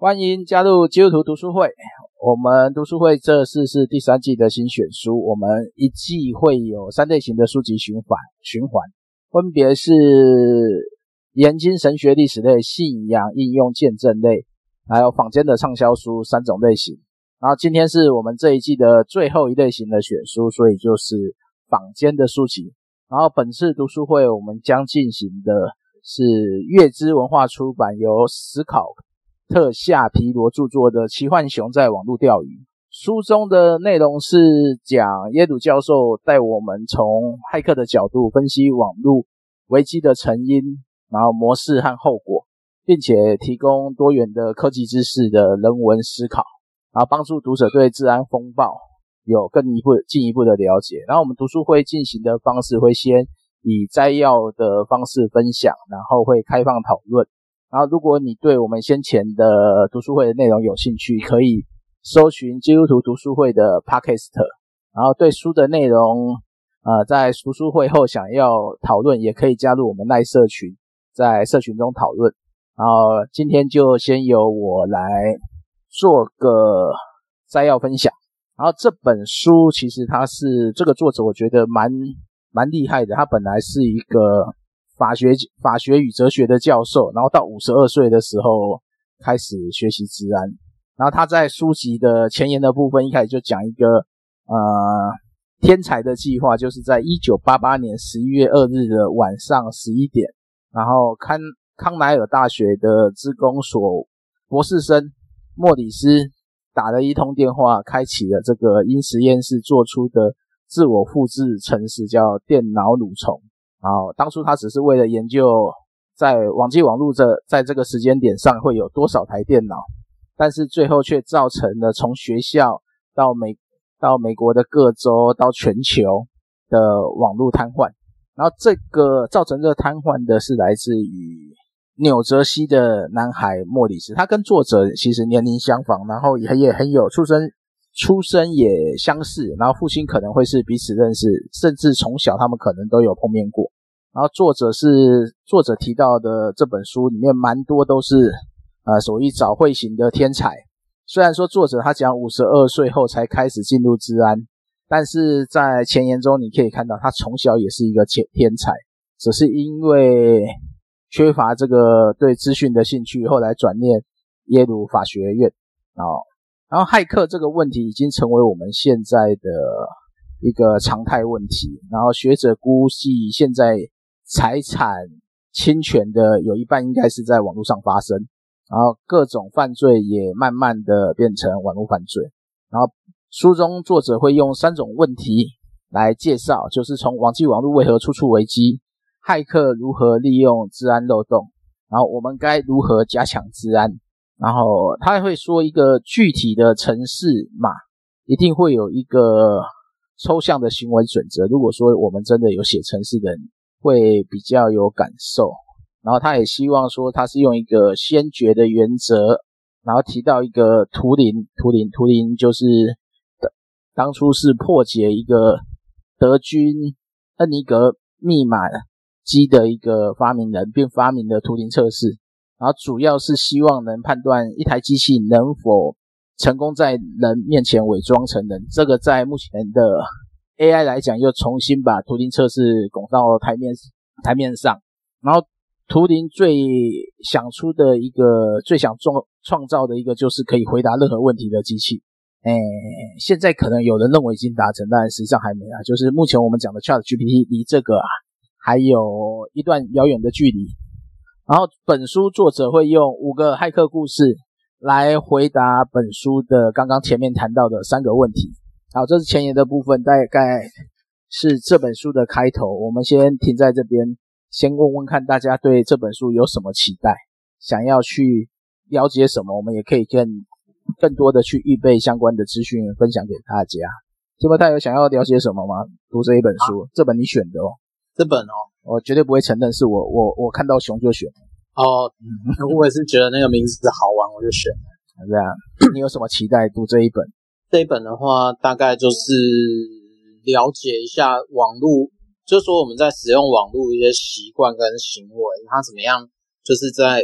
欢迎加入基督徒读书会。我们读书会这次是第三季的新选书，我们一季会有三类型的书籍循环，循环分别是研经神学历史类、信仰应用见证类，还有坊间的畅销书三种类型。然后今天是我们这一季的最后一类型的选书，所以就是坊间的书籍。然后本次读书会我们将进行的是月之文化出版由史考。特夏皮罗著作的《奇幻熊在网络钓鱼》书中的内容是讲耶鲁教授带我们从骇客的角度分析网络危机的成因，然后模式和后果，并且提供多元的科技知识的人文思考，然后帮助读者对治安风暴有更一步进一步的了解。然后我们读书会进行的方式会先以摘要的方式分享，然后会开放讨论。然后，如果你对我们先前的读书会的内容有兴趣，可以搜寻基督徒读书会的 Podcast。然后，对书的内容，呃，在读书会后想要讨论，也可以加入我们赖社群，在社群中讨论。然后，今天就先由我来做个摘要分享。然后，这本书其实它是这个作者，我觉得蛮蛮厉害的。他本来是一个。法学、法学与哲学的教授，然后到五十二岁的时候开始学习资安。然后他在书籍的前言的部分，一开始就讲一个呃天才的计划，就是在一九八八年十一月二日的晚上十一点，然后康康奈尔大学的资工所博士生莫里斯打了一通电话，开启了这个因实验室做出的自我复制程式，叫电脑蠕虫。然后当初他只是为了研究在网际网络这在这个时间点上会有多少台电脑，但是最后却造成了从学校到美到美国的各州到全球的网络瘫痪。然后这个造成这个瘫痪的是来自于纽泽西的男孩莫里斯，他跟作者其实年龄相仿，然后也也很有出身。出身也相似，然后父亲可能会是彼此认识，甚至从小他们可能都有碰面过。然后作者是作者提到的这本书里面蛮多都是呃属于早慧型的天才。虽然说作者他讲五十二岁后才开始进入治安，但是在前言中你可以看到他从小也是一个天天才，只是因为缺乏这个对资讯的兴趣，后来转念耶鲁法学院啊。然后，骇客这个问题已经成为我们现在的一个常态问题。然后，学者估计，现在财产侵权的有一半应该是在网络上发生。然后，各种犯罪也慢慢的变成网络犯罪。然后，书中作者会用三种问题来介绍，就是从网际网络为何处处危机，骇客如何利用治安漏洞，然后我们该如何加强治安。然后他还会说一个具体的城市码，一定会有一个抽象的行为准则。如果说我们真的有写城市的人，会比较有感受。然后他也希望说他是用一个先决的原则，然后提到一个图灵，图灵，图灵就是当初是破解一个德军恩尼格密码机的一个发明人，并发明了图灵测试。然后主要是希望能判断一台机器能否成功在人面前伪装成人。这个在目前的 AI 来讲，又重新把图灵测试拱到台面台面上。然后图灵最想出的一个、最想创创造的一个，就是可以回答任何问题的机器。诶，现在可能有人认为已经达成，但实际上还没啊。就是目前我们讲的 ChatGPT 离这个啊还有一段遥远的距离。然后，本书作者会用五个骇客故事来回答本书的刚刚前面谈到的三个问题。好，这是前言的部分，大概是这本书的开头。我们先停在这边，先问问看大家对这本书有什么期待，想要去了解什么，我们也可以更更多的去预备相关的资讯分享给大家。这边大家有想要了解什么吗？读这一本书，啊、这本你选的哦，这本哦。我绝对不会承认是我，我我看到熊就选哦。我也是觉得那个名字好玩，我就选了。这样，你有什么期待读这一本？这一本的话，大概就是了解一下网络，就是说我们在使用网络一些习惯跟行为，它怎么样，就是在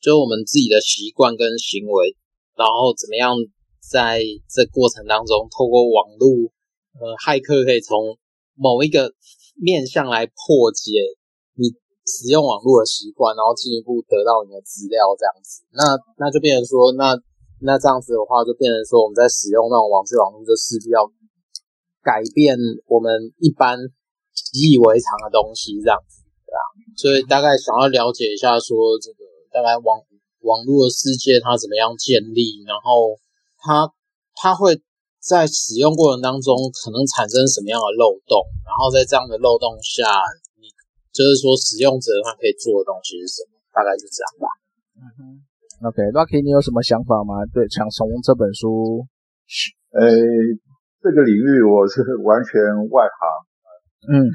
就是我们自己的习惯跟行为，然后怎么样在这过程当中，透过网络，呃，骇客可以从某一个面向来破解你使用网络的习惯，然后进一步得到你的资料，这样子，那那就变成说，那那这样子的话，就变成说我们在使用那种网际网络，就势必要改变我们一般习以为常的东西，这样子。对啊，所以大概想要了解一下，说这个大概网网络的世界它怎么样建立，然后它它会在使用过程当中可能产生什么样的漏洞，然后在这样的漏洞下，你就是说使用者他可以做的东西是什么？大概是这样吧。嗯哼，OK，Rocky，你有什么想法吗？对，想从这本书，呃，这个领域我是完全外行，嗯。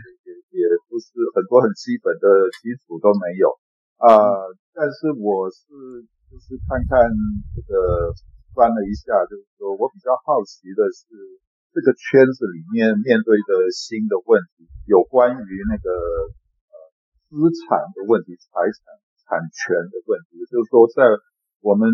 也不是很多很基本的基础都没有啊、呃，但是我是就是看看这个翻了一下，就是说我比较好奇的是这个圈子里面面对的新的问题，有关于那个呃资产的问题、财产产权的问题，就是说在我们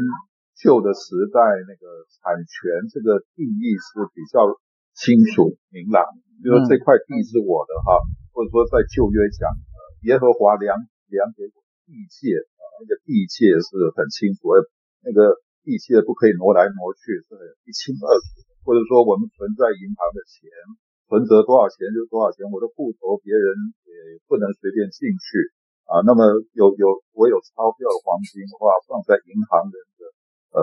旧的时代，那个产权这个定义是比较清楚明朗，比如说这块地是我的哈。或者说，在旧约讲，呃，耶和华量量给我地界啊，那个地界是很清楚，那个地界不可以挪来挪去，是一清二楚。或者说，我们存在银行的钱，存折多少钱就多少钱，我的户头别人也不能随便进去啊。那么有有我有钞票、黄金的话，放在银行人的呃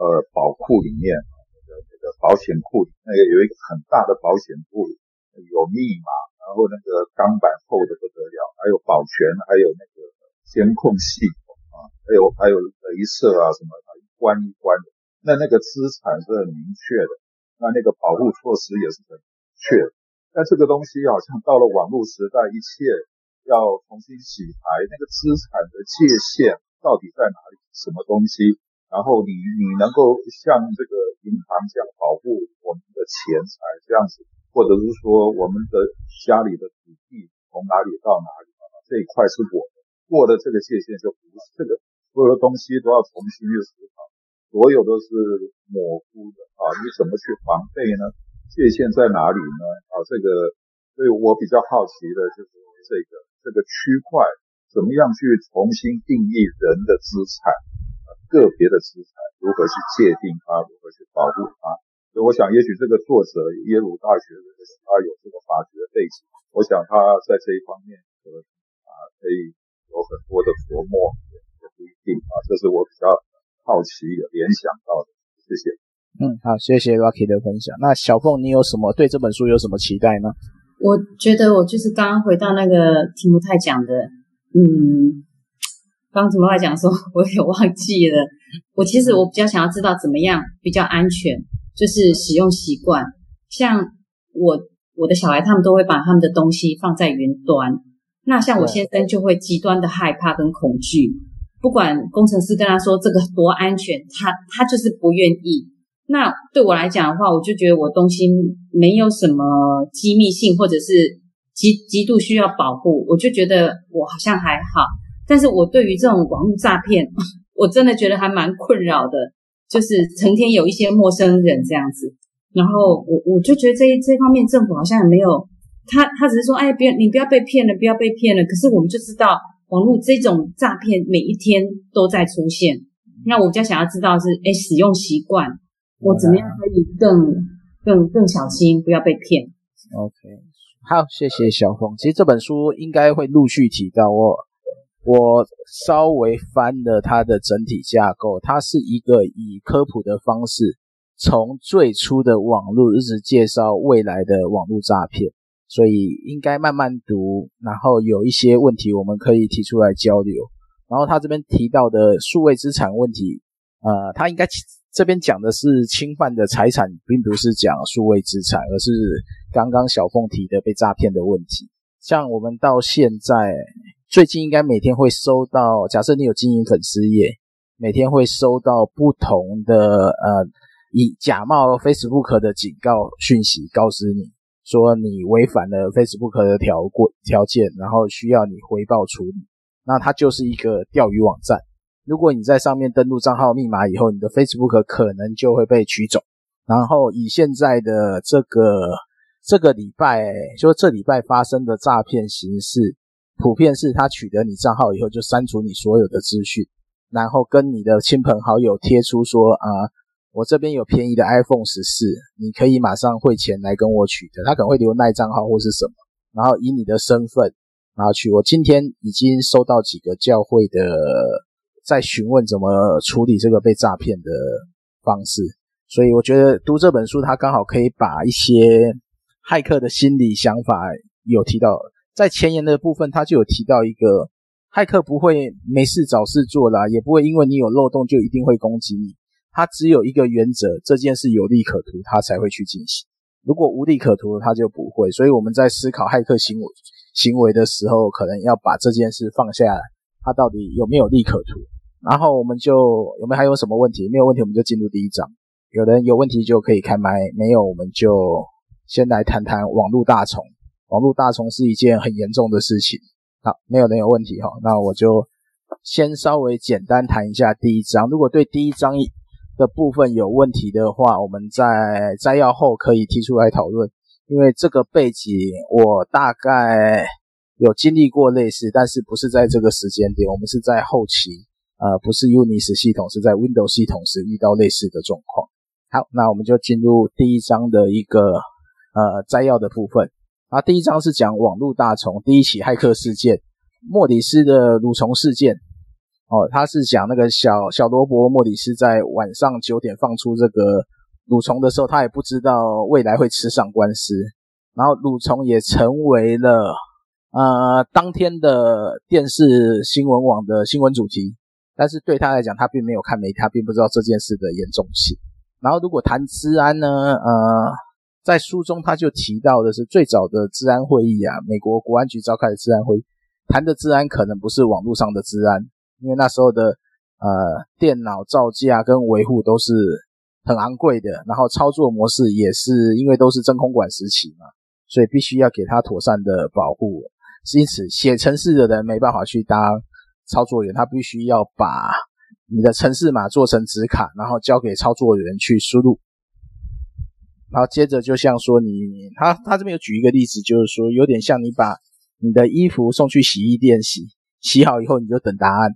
呃宝库里面，那个那个保险库里，那个有一个很大的保险库，有密码。然后那个钢板厚的不得了，还有保全，还有那个监控系统啊，还有还有镭射啊什么的，关一关的。那那个资产是很明确的，那那个保护措施也是很明确的。但这个东西好像到了网络时代，一切要重新洗牌，那个资产的界限到底在哪里？什么东西？然后你你能够像这个银行这样保护我们的钱财这样子？或者是说，我们的家里的土地从哪里到哪里？这一块是我的，过了这个界限就不是这个，所有的东西都要重新去思考，所有都是模糊的啊！你怎么去防备呢？界限在哪里呢？啊，这个，所以我比较好奇的就是这个这个区块怎么样去重新定义人的资产啊，个别的资产如何去界定它，如何去保护它。所以我想，也许这个作者耶鲁大学的他有这个法学的背景，我想他在这一方面可能啊可以有很多的琢磨，也不一定啊。这是我比较好奇有联想到的。谢谢。嗯，好，谢谢 Rocky 的分享。那小凤，你有什么对这本书有什么期待呢？我觉得我就是刚刚回到那个提姆泰讲的，嗯，刚刚提姆泰讲说，我也忘记了。我其实我比较想要知道怎么样比较安全。就是使用习惯，像我我的小孩，他们都会把他们的东西放在云端。那像我先生就会极端的害怕跟恐惧，不管工程师跟他说这个多安全，他他就是不愿意。那对我来讲的话，我就觉得我东西没有什么机密性，或者是极极度需要保护，我就觉得我好像还好。但是我对于这种网络诈骗，我真的觉得还蛮困扰的。就是成天有一些陌生人这样子，然后我我就觉得这这方面政府好像也没有，他他只是说，哎，别你不要被骗了，不要被骗了。可是我们就知道网络这种诈骗每一天都在出现，那我比较想要知道是，哎，使用习惯，我怎么样可以更更更小心，不要被骗。OK，好，谢谢小峰。其实这本书应该会陆续提到我。我稍微翻了它的整体架构，它是一个以科普的方式，从最初的网络一直介绍未来的网络诈骗，所以应该慢慢读，然后有一些问题我们可以提出来交流。然后他这边提到的数位资产问题，呃，他应该这边讲的是侵犯的财产，并不是讲数位资产，而是刚刚小凤提的被诈骗的问题。像我们到现在。最近应该每天会收到，假设你有经营粉丝页，每天会收到不同的呃，以假冒 Facebook 的警告讯息，告知你说你违反了 Facebook 的条规条件，然后需要你回报处理。那它就是一个钓鱼网站，如果你在上面登录账号密码以后，你的 Facebook 可能就会被取走。然后以现在的这个这个礼拜，就这礼拜发生的诈骗形式，普遍是他取得你账号以后就删除你所有的资讯，然后跟你的亲朋好友贴出说啊，我这边有便宜的 iPhone 十四，你可以马上汇钱来跟我取得。他可能会留耐账号或是什么，然后以你的身份然后去。我今天已经收到几个教会的。在询问怎么处理这个被诈骗的方式，所以我觉得读这本书，他刚好可以把一些骇客的心理想法有提到，在前言的部分，他就有提到一个骇客不会没事找事做啦，也不会因为你有漏洞就一定会攻击你，他只有一个原则，这件事有利可图，他才会去进行，如果无利可图，他就不会。所以我们在思考骇客行为行为的时候，可能要把这件事放下来。他到底有没有利可图？然后我们就有没有还有什么问题？没有问题，我们就进入第一章。有人有问题就可以开麦，没有我们就先来谈谈网络大虫。网络大虫是一件很严重的事情。好，没有人有问题哈，那我就先稍微简单谈一下第一章。如果对第一章的部分有问题的话，我们在摘要后可以提出来讨论。因为这个背景我大概。有经历过类似，但是不是在这个时间点，我们是在后期，呃，不是 Unix 系统，是在 Windows 系统时遇到类似的状况。好，那我们就进入第一章的一个呃摘要的部分。啊，第一章是讲网络大虫第一起骇客事件，莫里斯的蠕虫事件。哦，他是讲那个小小罗伯莫里斯在晚上九点放出这个蠕虫的时候，他也不知道未来会吃上官司，然后蠕虫也成为了。呃，当天的电视新闻网的新闻主题，但是对他来讲，他并没有看媒体，他并不知道这件事的严重性。然后，如果谈治安呢，呃，在书中他就提到的是最早的治安会议啊，美国国安局召开的治安会议，谈的治安可能不是网络上的治安，因为那时候的呃电脑造价跟维护都是很昂贵的，然后操作模式也是因为都是真空管时期嘛，所以必须要给他妥善的保护。因此，写程式的人没办法去当操作员，他必须要把你的程式码做成纸卡，然后交给操作员去输入。然后接着，就像说你，他他这边有举一个例子，就是说有点像你把你的衣服送去洗衣店洗，洗好以后你就等答案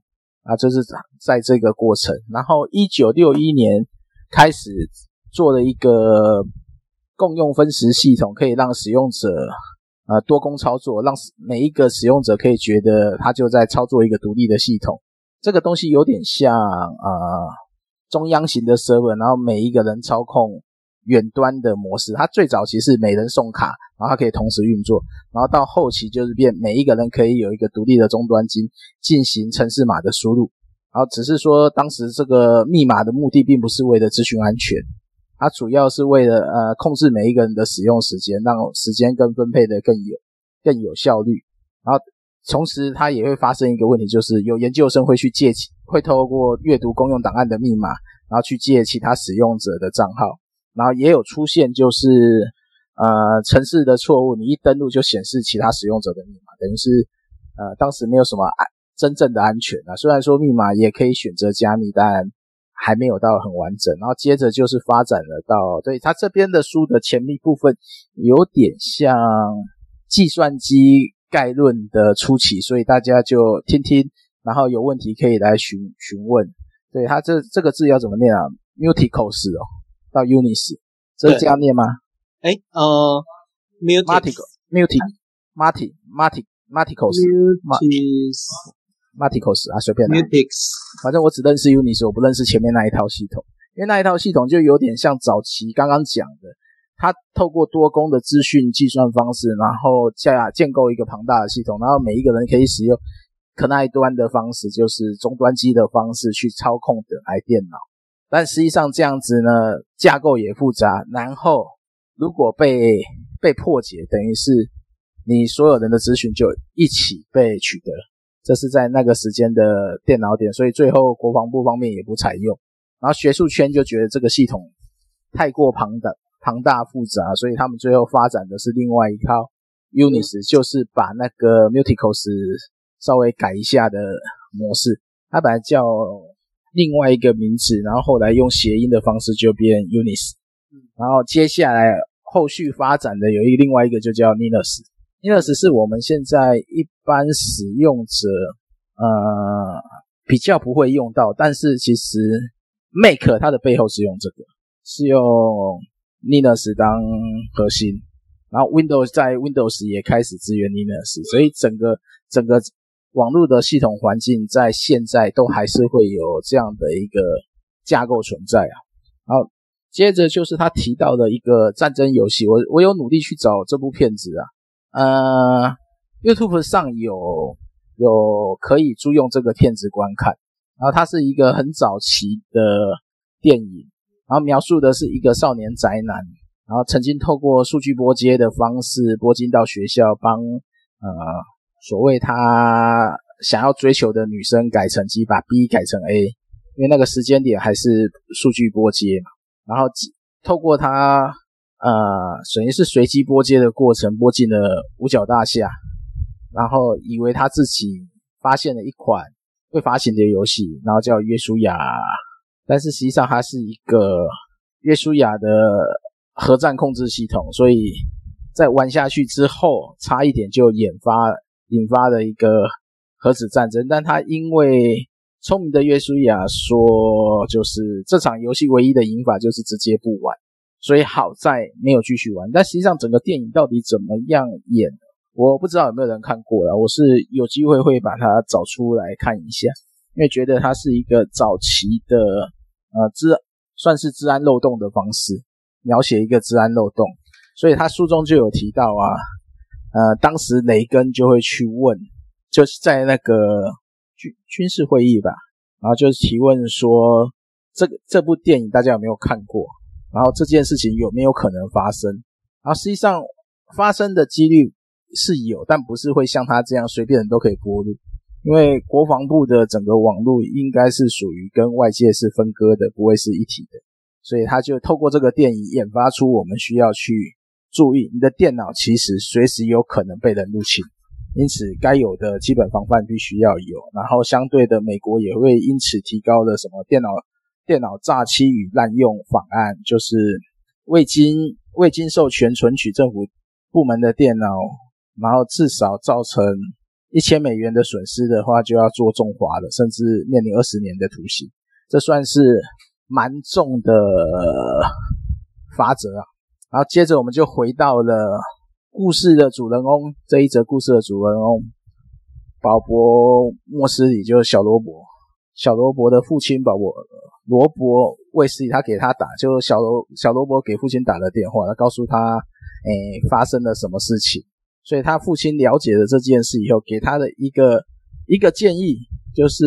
啊，就是在这个过程。然后，一九六一年开始做了一个共用分时系统，可以让使用者。呃，多工操作，让每一个使用者可以觉得他就在操作一个独立的系统。这个东西有点像呃中央型的 server，然后每一个人操控远端的模式。它最早其实是每人送卡，然后它可以同时运作，然后到后期就是变每一个人可以有一个独立的终端机进行城市码的输入。然后只是说当时这个密码的目的并不是为了资讯安全。它主要是为了呃控制每一个人的使用时间，让时间更分配的更有更有效率。然后同时它也会发生一个问题，就是有研究生会去借会透过阅读公用档案的密码，然后去借其他使用者的账号。然后也有出现就是呃城市的错误，你一登录就显示其他使用者的密码，等于是呃当时没有什么安真正的安全啊。虽然说密码也可以选择加密，但还没有到很完整，然后接着就是发展了到，对，他这边的书的前面部分有点像计算机概论的初期，所以大家就听听，然后有问题可以来询询问。对，他这这个字要怎么念啊？Muticos 哦，到 Unis，这是这样念吗？哎，呃，Muticos，Mutic，Mutic，Muticos，Mutic。Maticos 啊，随便来。反正我只认识 Unix，我不认识前面那一套系统，因为那一套系统就有点像早期刚刚讲的，它透过多工的资讯计算方式，然后架建构一个庞大的系统，然后每一个人可以使用 client 端的方式，就是终端机的方式去操控整台电脑。但实际上这样子呢，架构也复杂，然后如果被被破解，等于是你所有人的资讯就一起被取得。这是在那个时间的电脑点，所以最后国防部方面也不采用，然后学术圈就觉得这个系统太过庞大、庞大复杂，所以他们最后发展的是另外一套 Unis，就是把那个 Muticos 稍微改一下的模式。它本来叫另外一个名字，然后后来用谐音的方式就变 Unis，然后接下来后续发展的有一另外一个就叫 Linux，Linux 是我们现在一般使用者呃比较不会用到，但是其实 Make 它的背后是用这个，是用 Linux 当核心。然后 Windows 在 Windows 也开始支援 Linux，所以整个整个网络的系统环境在现在都还是会有这样的一个架构存在啊。好接着就是他提到的一个战争游戏，我我有努力去找这部片子啊，呃，YouTube 上有有可以租用这个片子观看。然后它是一个很早期的电影，然后描述的是一个少年宅男。然后曾经透过数据拨接的方式拨进到学校，帮呃所谓他想要追求的女生改成绩，把 B 改成 A，因为那个时间点还是数据波接嘛。然后透过他呃等于是随机波接的过程，波进了五角大厦，然后以为他自己发现了一款会发行的游戏，然后叫约书亚，但是实际上它是一个约书亚的。核战控制系统，所以在玩下去之后，差一点就引发引发了一个核子战争。但他因为聪明的约书亚说，就是这场游戏唯一的赢法就是直接不玩，所以好在没有继续玩。但实际上整个电影到底怎么样演，我不知道有没有人看过了。我是有机会会把它找出来看一下，因为觉得它是一个早期的呃治算是治安漏洞的方式。描写一个治安漏洞，所以他书中就有提到啊，呃，当时雷根就会去问，就是在那个军军事会议吧，然后就是提问说，这个这部电影大家有没有看过？然后这件事情有没有可能发生？然后实际上发生的几率是有，但不是会像他这样随便人都可以播入，因为国防部的整个网络应该是属于跟外界是分割的，不会是一体的。所以他就透过这个电影研发出我们需要去注意，你的电脑其实随时有可能被人入侵，因此该有的基本防范必须要有。然后相对的，美国也会因此提高了什么电脑电脑诈欺与滥用法案，就是未经未经授权存取政府部门的电脑，然后至少造成一千美元的损失的话，就要做重罚了，甚至面临二十年的徒刑。这算是。蛮重的罚则啊，然后接着我们就回到了故事的主人翁，这一则故事的主人翁鲍勃莫斯里，就是小罗伯。小罗伯的父亲鲍勃罗伯卫斯理，他给他打，就小罗小罗伯给父亲打了电话，他告诉他，诶，发生了什么事情。所以他父亲了解了这件事以后，给他的一个一个建议，就是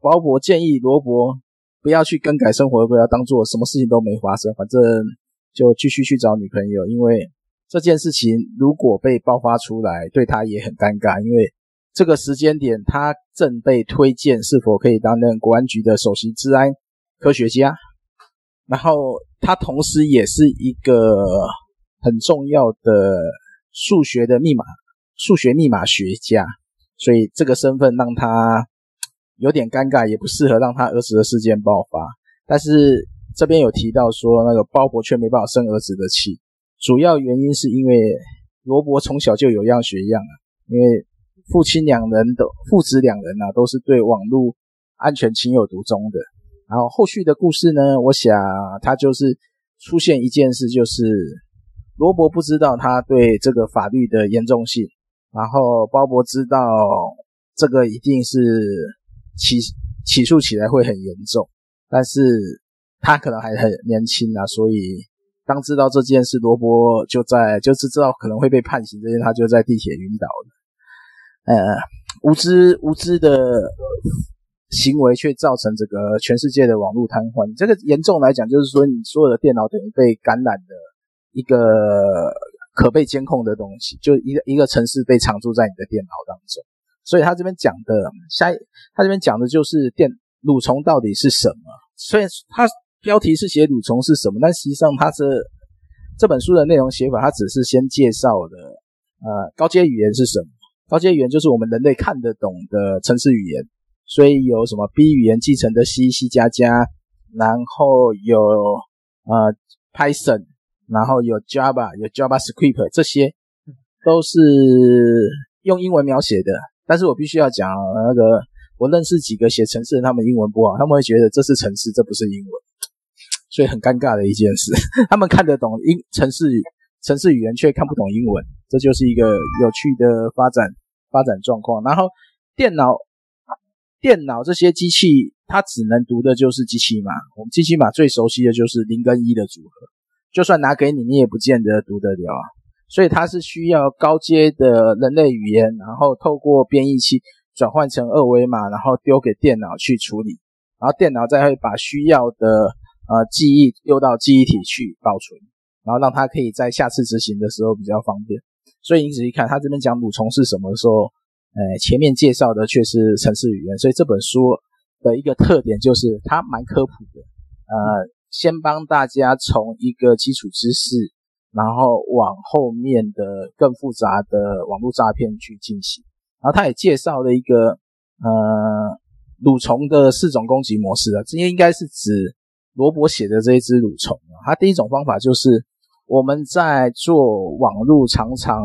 鲍勃建议罗伯。不要去更改生活，不要当做什么事情都没发生，反正就继续去找女朋友。因为这件事情如果被爆发出来，对他也很尴尬。因为这个时间点，他正被推荐是否可以担任国安局的首席治安科学家，然后他同时也是一个很重要的数学的密码数学密码学家，所以这个身份让他。有点尴尬，也不适合让他儿子的事件爆发。但是这边有提到说，那个鲍勃却没办法生儿子的气，主要原因是因为罗伯从小就有样学样啊。因为父亲两人的父子两人啊，都是对网络安全情有独钟的。然后后续的故事呢，我想他就是出现一件事，就是罗伯不知道他对这个法律的严重性，然后鲍勃知道这个一定是。起起诉起来会很严重，但是他可能还很年轻啊，所以当知道这件事，罗伯就在就是知道可能会被判刑这件，他就在地铁晕倒了。呃，无知无知的行为却造成这个全世界的网络瘫痪。这个严重来讲，就是说你所有的电脑等于被感染的一个可被监控的东西，就一个一个城市被藏住在你的电脑当中。所以他这边讲的，下他这边讲的就是电蠕虫到底是什么？所以他标题是写蠕虫是什么，但实际上他这这本书的内容写法，他只是先介绍的，呃，高阶语言是什么？高阶语言就是我们人类看得懂的城市语言。所以有什么 B 语言继承的 C、C 加加，然后有呃 Python，然后有 Java，有 JavaScript，这些都是用英文描写的。但是我必须要讲那个，我认识几个写城市的，他们英文不好，他们会觉得这是城市，这不是英文，所以很尴尬的一件事。他们看得懂英城市语程式语言，却看不懂英文，这就是一个有趣的发展发展状况。然后电脑电脑这些机器，它只能读的就是机器码。我们机器码最熟悉的就是零跟一的组合，就算拿给你，你也不见得读得了啊。所以它是需要高阶的人类语言，然后透过编译器转换成二维码，然后丢给电脑去处理，然后电脑再会把需要的呃记忆又到记忆体去保存，然后让它可以在下次执行的时候比较方便。所以你仔细看，它这边讲蠕虫是什么时候，呃，前面介绍的却是程式语言。所以这本书的一个特点就是它蛮科普的，呃，先帮大家从一个基础知识。然后往后面的更复杂的网络诈骗去进行，然后他也介绍了一个呃蠕虫的四种攻击模式啊，这些应该是指罗伯写的这一只蠕虫啊。它第一种方法就是我们在做网络常常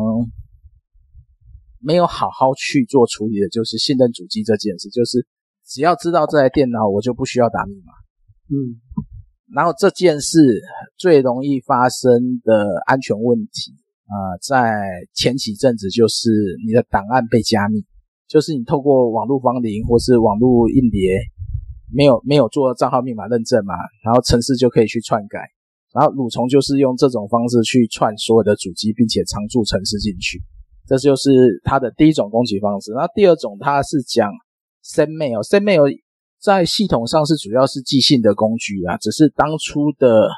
没有好好去做处理的，就是信任主机这件事，就是只要知道这台电脑，我就不需要打密码。嗯。然后这件事最容易发生的安全问题啊、呃，在前几阵子就是你的档案被加密，就是你透过网络芳邻或是网络硬碟，没有没有做账号密码认证嘛，然后程式就可以去篡改，然后蠕虫就是用这种方式去串所有的主机，并且常驻程式进去，这就是它的第一种攻击方式。然后第二种它是讲 send mail，send mail。在系统上是主要是寄信的工具啊，只是当初的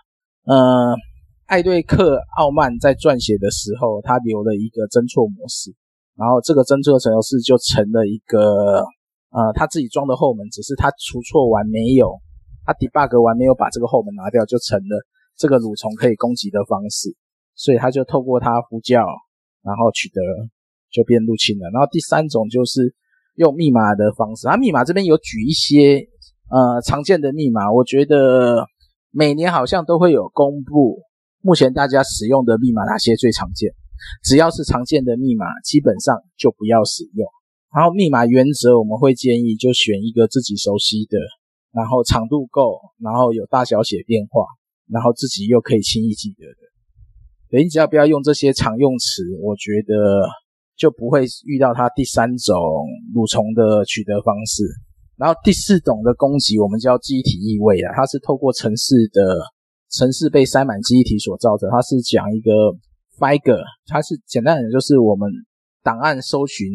呃艾瑞克奥曼在撰写的时候，他留了一个侦错模式，然后这个侦错程式就成了一个呃他自己装的后门，只是他除错完没有，他 debug 完没有把这个后门拿掉，就成了这个蠕虫可以攻击的方式，所以他就透过他呼叫，然后取得就变入侵了。然后第三种就是。用密码的方式，他密码这边有举一些呃常见的密码，我觉得每年好像都会有公布，目前大家使用的密码哪些最常见，只要是常见的密码，基本上就不要使用。然后密码原则我们会建议就选一个自己熟悉的，然后长度够，然后有大小写变化，然后自己又可以轻易记得的。你只要不要用这些常用词，我觉得。就不会遇到它第三种蠕虫的取得方式，然后第四种的攻击我们叫记忆体异位啊，它是透过城市的城市被塞满记忆体所造成，它是讲一个 file，它是简单的就是我们档案搜寻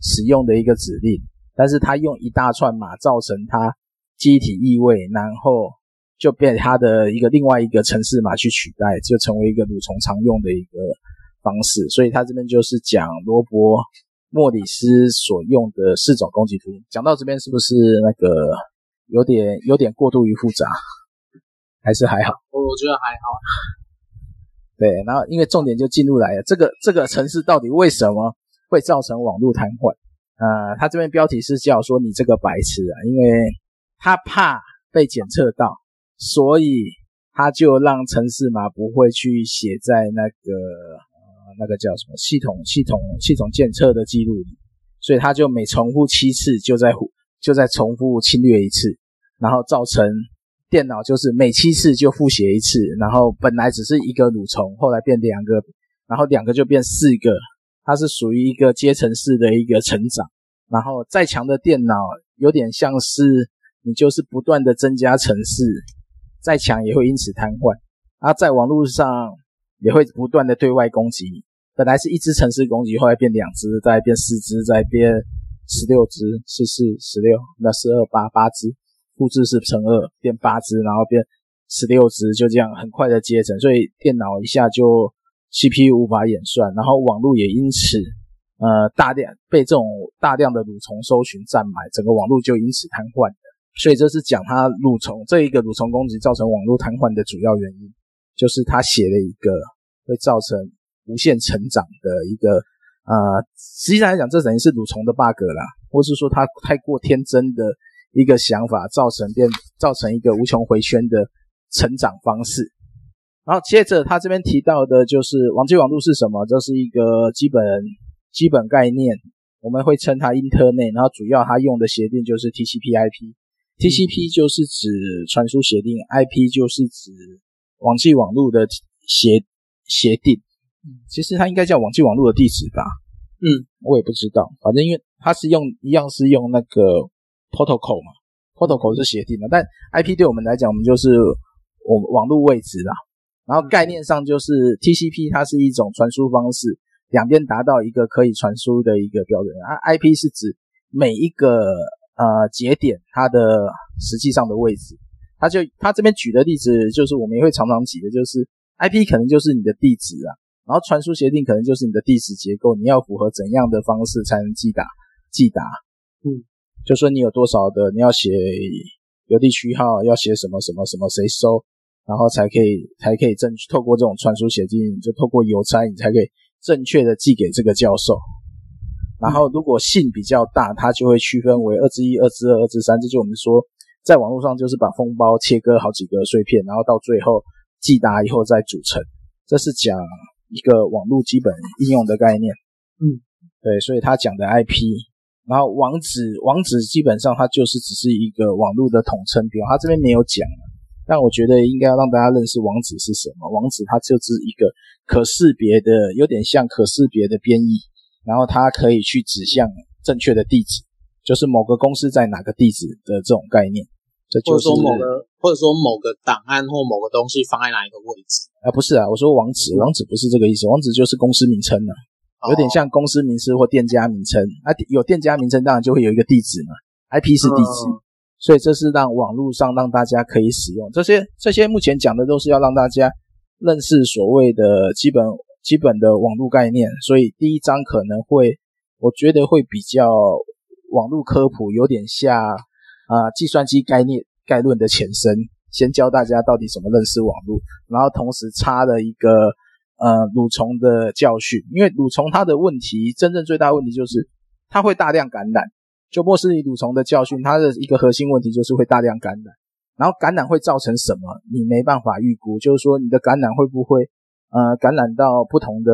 使用的一个指令，但是他用一大串码造成他机体异位，然后就被他的一个另外一个城市码去取代，就成为一个蠕虫常用的一个。方式，所以他这边就是讲罗伯莫里斯所用的四种攻击途径。讲到这边是不是那个有点有点过度于复杂？还是还好？我觉得还好。对，然后因为重点就进入来了，这个这个城市到底为什么会造成网络瘫痪？呃，他这边标题是叫说你这个白痴啊，因为他怕被检测到，所以他就让城市码不会去写在那个。那个叫什么系统系统系统检测的记录里，所以他就每重复七次，就在就在重复侵略一次，然后造成电脑就是每七次就复写一次，然后本来只是一个蠕虫，后来变两个，然后两个就变四个，它是属于一个阶层式的一个成长。然后再强的电脑，有点像是你就是不断的增加程式，再强也会因此瘫痪。啊在网络上。也会不断的对外攻击，本来是一只城市攻击，后来变两只，再变四只，再变十六只，四四十六，那十二八八只，复制是乘二，变八只，然后变十六只，就这样很快的接成，所以电脑一下就 CPU 无法演算，然后网络也因此呃大量被这种大量的蠕虫搜寻占满，整个网络就因此瘫痪的，所以这是讲它蠕虫这一个蠕虫攻击造成网络瘫痪的主要原因，就是他写了一个。会造成无限成长的一个呃，实际上来讲，这等于是蠕虫的 bug 啦，或是说它太过天真的一个想法，造成变造成一个无穷回圈的成长方式。然后接着他这边提到的就是网际网络是什么？这是一个基本基本概念，我们会称它 Internet。然后主要它用的协定就是 TCP/IP。TCP 就是指传输协定，IP 就是指网际网络的协协定。其实它应该叫网际网络的地址吧？嗯，我也不知道，反正因为它是用一样是用那个 protocol 嘛，protocol 是协定的，但 IP 对我们来讲，我们就是我网络位置啦。然后概念上就是 TCP 它是一种传输方式，两边达到一个可以传输的一个标准，而 IP 是指每一个。呃，节点它的实际上的位置，他就他这边举的例子就是我们也会常常举的，就是 IP 可能就是你的地址啊，然后传输协定可能就是你的地址结构，你要符合怎样的方式才能寄达寄达？嗯，就说你有多少的，你要写邮递区号，要写什么什么什么谁收，然后才可以才可以正透过这种传输协定，就透过邮差你才可以正确的寄给这个教授。然后，如果信比较大，它就会区分为二之一、二之二、二之三。这就我们说，在网络上就是把封包切割好几个碎片，然后到最后寄达以后再组成。这是讲一个网络基本应用的概念。嗯，对，所以他讲的 IP，然后网址，网址基本上它就是只是一个网络的统称表。他这边没有讲，但我觉得应该要让大家认识网址是什么。网址它就是一个可识别的，有点像可识别的编译。然后它可以去指向正确的地址，就是某个公司在哪个地址的这种概念。这就是或者说某个，或者说某个档案或某个东西放在哪一个位置？啊，不是啊，我说网址，网址不是这个意思，网址就是公司名称了，啊，有点像公司名称或店家名称。啊，有店家名称当然就会有一个地址嘛，IP 是地址，嗯，所以这是让网络上让大家可以使用这些。这些目前讲的都是要让大家认识所谓的基本。基本的网络概念，所以第一章可能会，我觉得会比较网络科普，有点像啊计算机概念概论的前身，先教大家到底怎么认识网络，然后同时插了一个呃蠕虫的教训，因为蠕虫它的问题，真正最大问题就是它会大量感染，就莫斯里蠕虫的教训，它的一个核心问题就是会大量感染，然后感染会造成什么，你没办法预估，就是说你的感染会不会。呃，感染到不同的，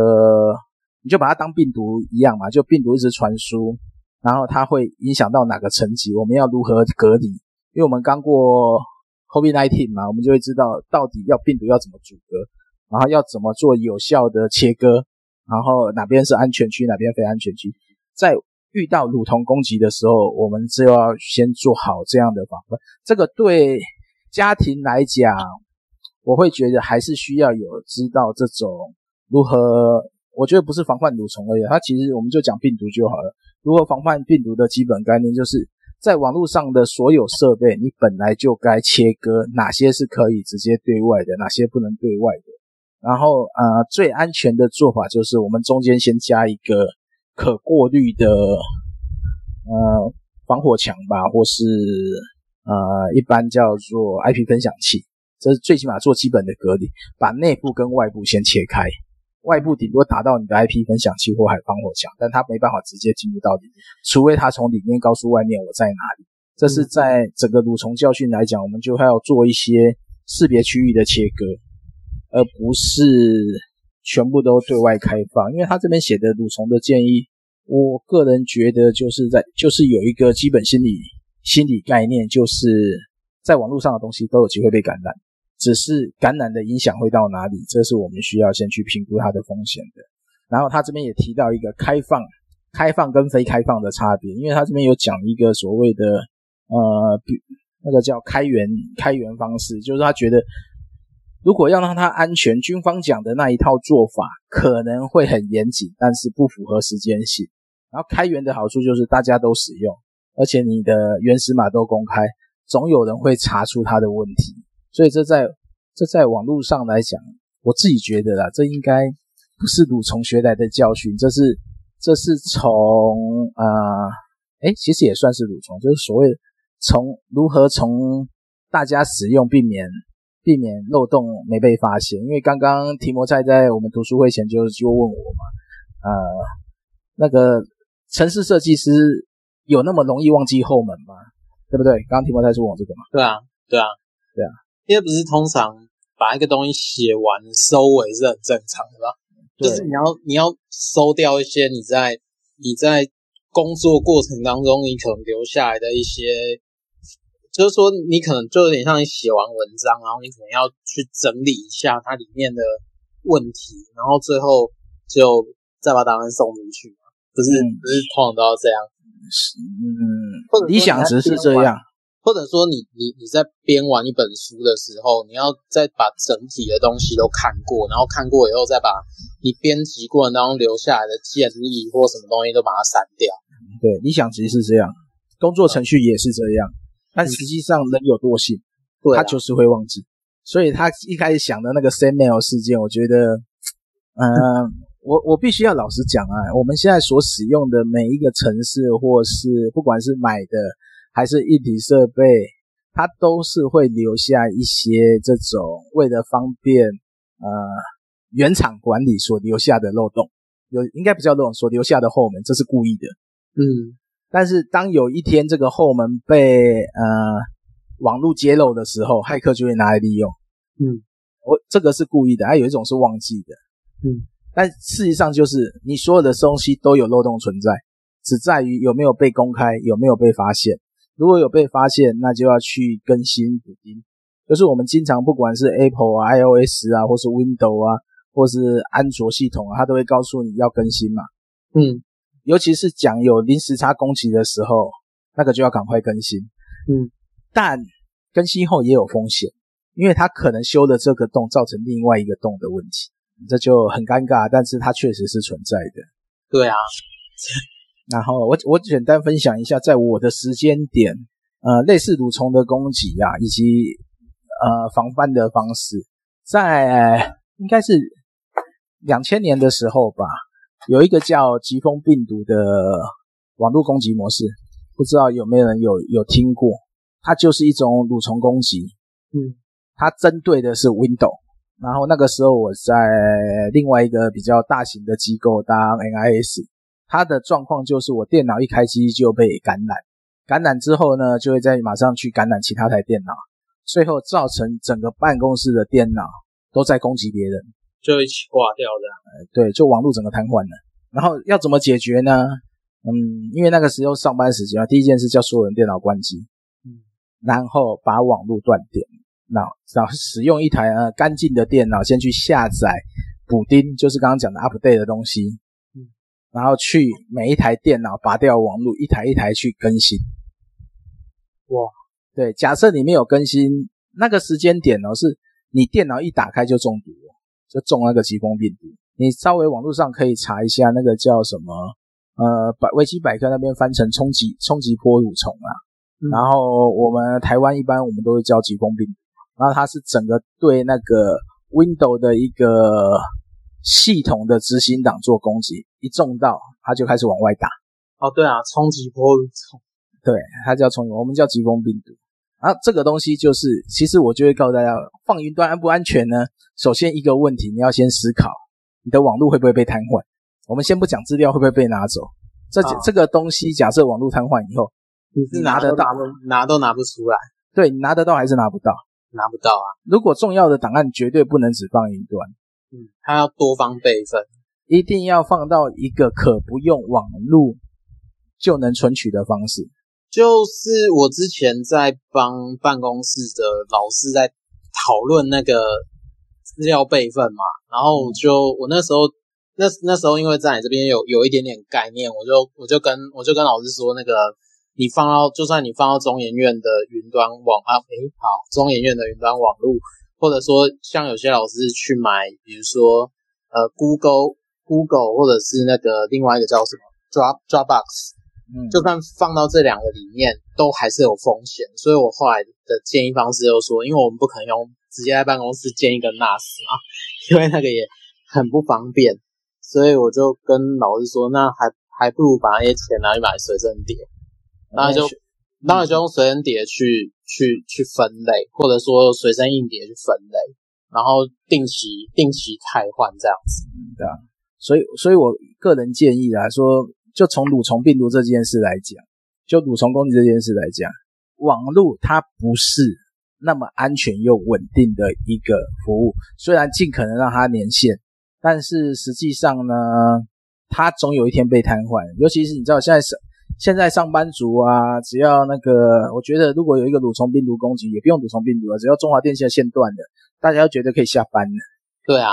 你就把它当病毒一样嘛，就病毒一直传输，然后它会影响到哪个层级，我们要如何隔离？因为我们刚过 COVID-19 嘛，我们就会知道到底要病毒要怎么阻隔，然后要怎么做有效的切割，然后哪边是安全区，哪边非安全区。在遇到蠕虫攻击的时候，我们就要先做好这样的防范。这个对家庭来讲。我会觉得还是需要有知道这种如何，我觉得不是防范蠕虫而已，它其实我们就讲病毒就好了。如何防范病毒的基本概念，就是在网络上的所有设备，你本来就该切割哪些是可以直接对外的，哪些不能对外的。然后，呃，最安全的做法就是我们中间先加一个可过滤的，呃，防火墙吧，或是呃，一般叫做 IP 分享器。这是最起码做基本的隔离，把内部跟外部先切开。外部顶多达到你的 IP 分享器或海防火墙，但它没办法直接进入到里面，除非它从里面告诉外面我在哪里。这是在整个蠕虫教训来讲，我们就还要做一些识别区域的切割，而不是全部都对外开放。因为他这边写的蠕虫的建议，我个人觉得就是在就是有一个基本心理心理概念，就是在网络上的东西都有机会被感染。只是感染的影响会到哪里，这是我们需要先去评估它的风险的。然后他这边也提到一个开放、开放跟非开放的差别，因为他这边有讲一个所谓的呃，那个叫开源开源方式，就是他觉得如果要让它安全，军方讲的那一套做法可能会很严谨，但是不符合时间性。然后开源的好处就是大家都使用，而且你的原始码都公开，总有人会查出它的问题。所以这在这在网络上来讲，我自己觉得啦，这应该不是蠕虫学来的教训，这是这是从啊，诶、呃、其实也算是蠕虫，就是所谓从如何从大家使用避免避免漏洞没被发现。因为刚刚提摩在在我们读书会前就就问我嘛，呃，那个程式设计师有那么容易忘记后门吗？对不对？刚刚提摩太说我这个嘛。对啊，对啊，对啊，因为不是通常把一个东西写完收尾是很正常的吧？就是你要你要收掉一些你在你在工作过程当中你可能留下来的一些，就是说你可能就有点像你写完文章，然后你可能要去整理一下它里面的问题，然后最后就再把答案送出去，不是、嗯、不是通常都要这样？嗯，理想值是这样。或者说你，你你你在编完一本书的时候，你要再把整体的东西都看过，然后看过以后，再把你编辑过程当中留下来的建议或什么东西都把它删掉。对，理想值是这样，工作程序也是这样，但实际上人有惰性，对、啊，他就是会忘记。所以他一开始想的那个 SendMail 事件，我觉得，嗯、呃，我我必须要老实讲啊，我们现在所使用的每一个城市，或是不管是买的。还是硬体设备，它都是会留下一些这种为了方便呃原厂管理所留下的漏洞，有应该不叫漏洞，所留下的后门，这是故意的。嗯，但是当有一天这个后门被呃网络揭露的时候，骇客就会拿来利用。嗯，我这个是故意的，还有一种是忘记的。嗯，但事实上就是你所有的东西都有漏洞存在，只在于有没有被公开，有没有被发现。如果有被发现，那就要去更新补丁。就是我们经常不管是 Apple 啊、iOS 啊，或是 Windows 啊，或是安卓系统啊，它都会告诉你要更新嘛。嗯，尤其是讲有零时差攻击的时候，那个就要赶快更新。嗯，但更新后也有风险，因为它可能修了这个洞，造成另外一个洞的问题，这就很尴尬。但是它确实是存在的。对啊。然后我我简单分享一下，在我的时间点，呃，类似蠕虫的攻击啊，以及呃防范的方式，在应该是两千年的时候吧，有一个叫疾风病毒的网络攻击模式，不知道有没有人有有听过？它就是一种蠕虫攻击，嗯，它针对的是 Windows。然后那个时候我在另外一个比较大型的机构当 NIS。它的状况就是，我电脑一开机就被感染，感染之后呢，就会再马上去感染其他台电脑，最后造成整个办公室的电脑都在攻击别人，就一起挂掉的。对，就网络整个瘫痪了。然后要怎么解决呢？嗯，因为那个时候上班时间，第一件事叫所有人电脑关机，嗯，然后把网络断电，然后然后使用一台呃干净的电脑先去下载补丁，就是刚刚讲的 update 的东西。嗯然后去每一台电脑拔掉网络，一台一台去更新。哇，对，假设你没有更新，那个时间点哦，是你电脑一打开就中毒，就中那个疾风病毒。你稍微网络上可以查一下，那个叫什么？呃，百维基百科那边翻成冲击冲击波蠕虫啊。嗯、然后我们台湾一般我们都会叫疾风病毒。然后它是整个对那个 Windows 的一个。系统的执行档做攻击，一中到它就开始往外打。哦，对啊，冲击波蠕虫，对，它叫冲击，我们叫疾风病毒。然后这个东西就是，其实我就会告诉大家，放云端安不安全呢？首先一个问题，你要先思考，你的网络会不会被瘫痪？我们先不讲资料会不会被拿走，这、啊、这个东西，假设网络瘫痪以后，你是拿得到，拿都拿不出来。对，你拿得到还是拿不到？拿不到啊。如果重要的档案绝对不能只放云端。嗯，它要多方备份，一定要放到一个可不用网络就能存取的方式。就是我之前在帮办公室的老师在讨论那个资料备份嘛，然后就我那时候那那时候因为在你这边有有一点点概念，我就我就跟我就跟老师说，那个你放到就算你放到中研院的云端网啊，诶，好，中研院的云端网络。或者说，像有些老师去买，比如说，呃，Google、Google，或者是那个另外一个叫什么 Drop Dropbox，嗯，就算放到这两个里面，都还是有风险。所以我后来的建议方式就是说，因为我们不可能用直接在办公室建一个 NAS 嘛，因为那个也很不方便，所以我就跟老师说，那还还不如把那些钱拿去买随身碟，那就。当然就用随身碟去去去分类，或者说随身硬碟去分类，然后定期定期汰换这样子。对啊，所以，所以我个人建议来说，就从蠕虫病毒这件事来讲，就蠕虫攻击这件事来讲，网络它不是那么安全又稳定的一个服务。虽然尽可能让它连线，但是实际上呢，它总有一天被瘫痪。尤其是你知道，现在是现在上班族啊，只要那个，我觉得如果有一个蠕虫病毒攻击，也不用蠕虫病毒了，只要中华电信的线断了，大家都觉得可以下班了。对啊。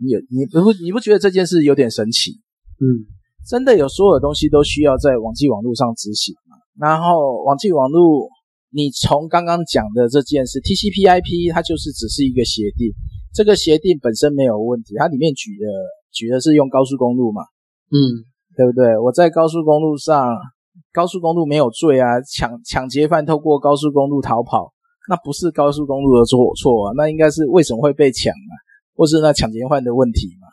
你你不你不觉得这件事有点神奇？嗯，真的有所有的东西都需要在网际网络上执行吗？然后网际网络，你从刚刚讲的这件事，TCP/IP 它就是只是一个协定，这个协定本身没有问题，它里面举的举的是用高速公路嘛，嗯，对不对？我在高速公路上，高速公路没有罪啊，抢抢劫犯透过高速公路逃跑，那不是高速公路的错错啊，那应该是为什么会被抢啊？或是那抢劫犯的问题嘛，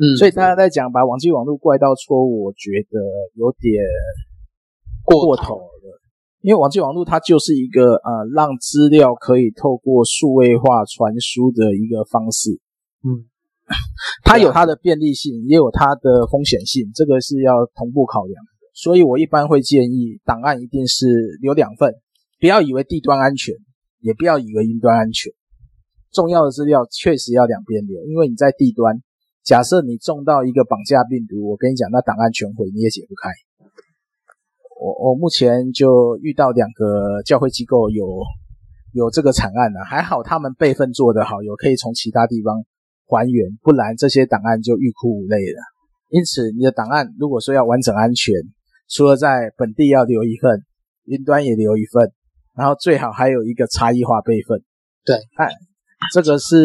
嗯，所以大家在讲把网际网络怪到错误，我觉得有点过头了。因为网际网络它就是一个呃让资料可以透过数位化传输的一个方式，嗯，它有它的便利性，也有它的风险性，这个是要同步考量的。所以我一般会建议档案一定是留两份，不要以为地端安全，也不要以为云端安全。重要的资料确实要两边留，因为你在地端，假设你中到一个绑架病毒，我跟你讲，那档案全毁，你也解不开。我我目前就遇到两个教会机构有有这个惨案了，还好他们备份做得好，有可以从其他地方还原，不然这些档案就欲哭无泪了。因此，你的档案如果说要完整安全，除了在本地要留一份，云端也留一份，然后最好还有一个差异化备份。对，哎。这个是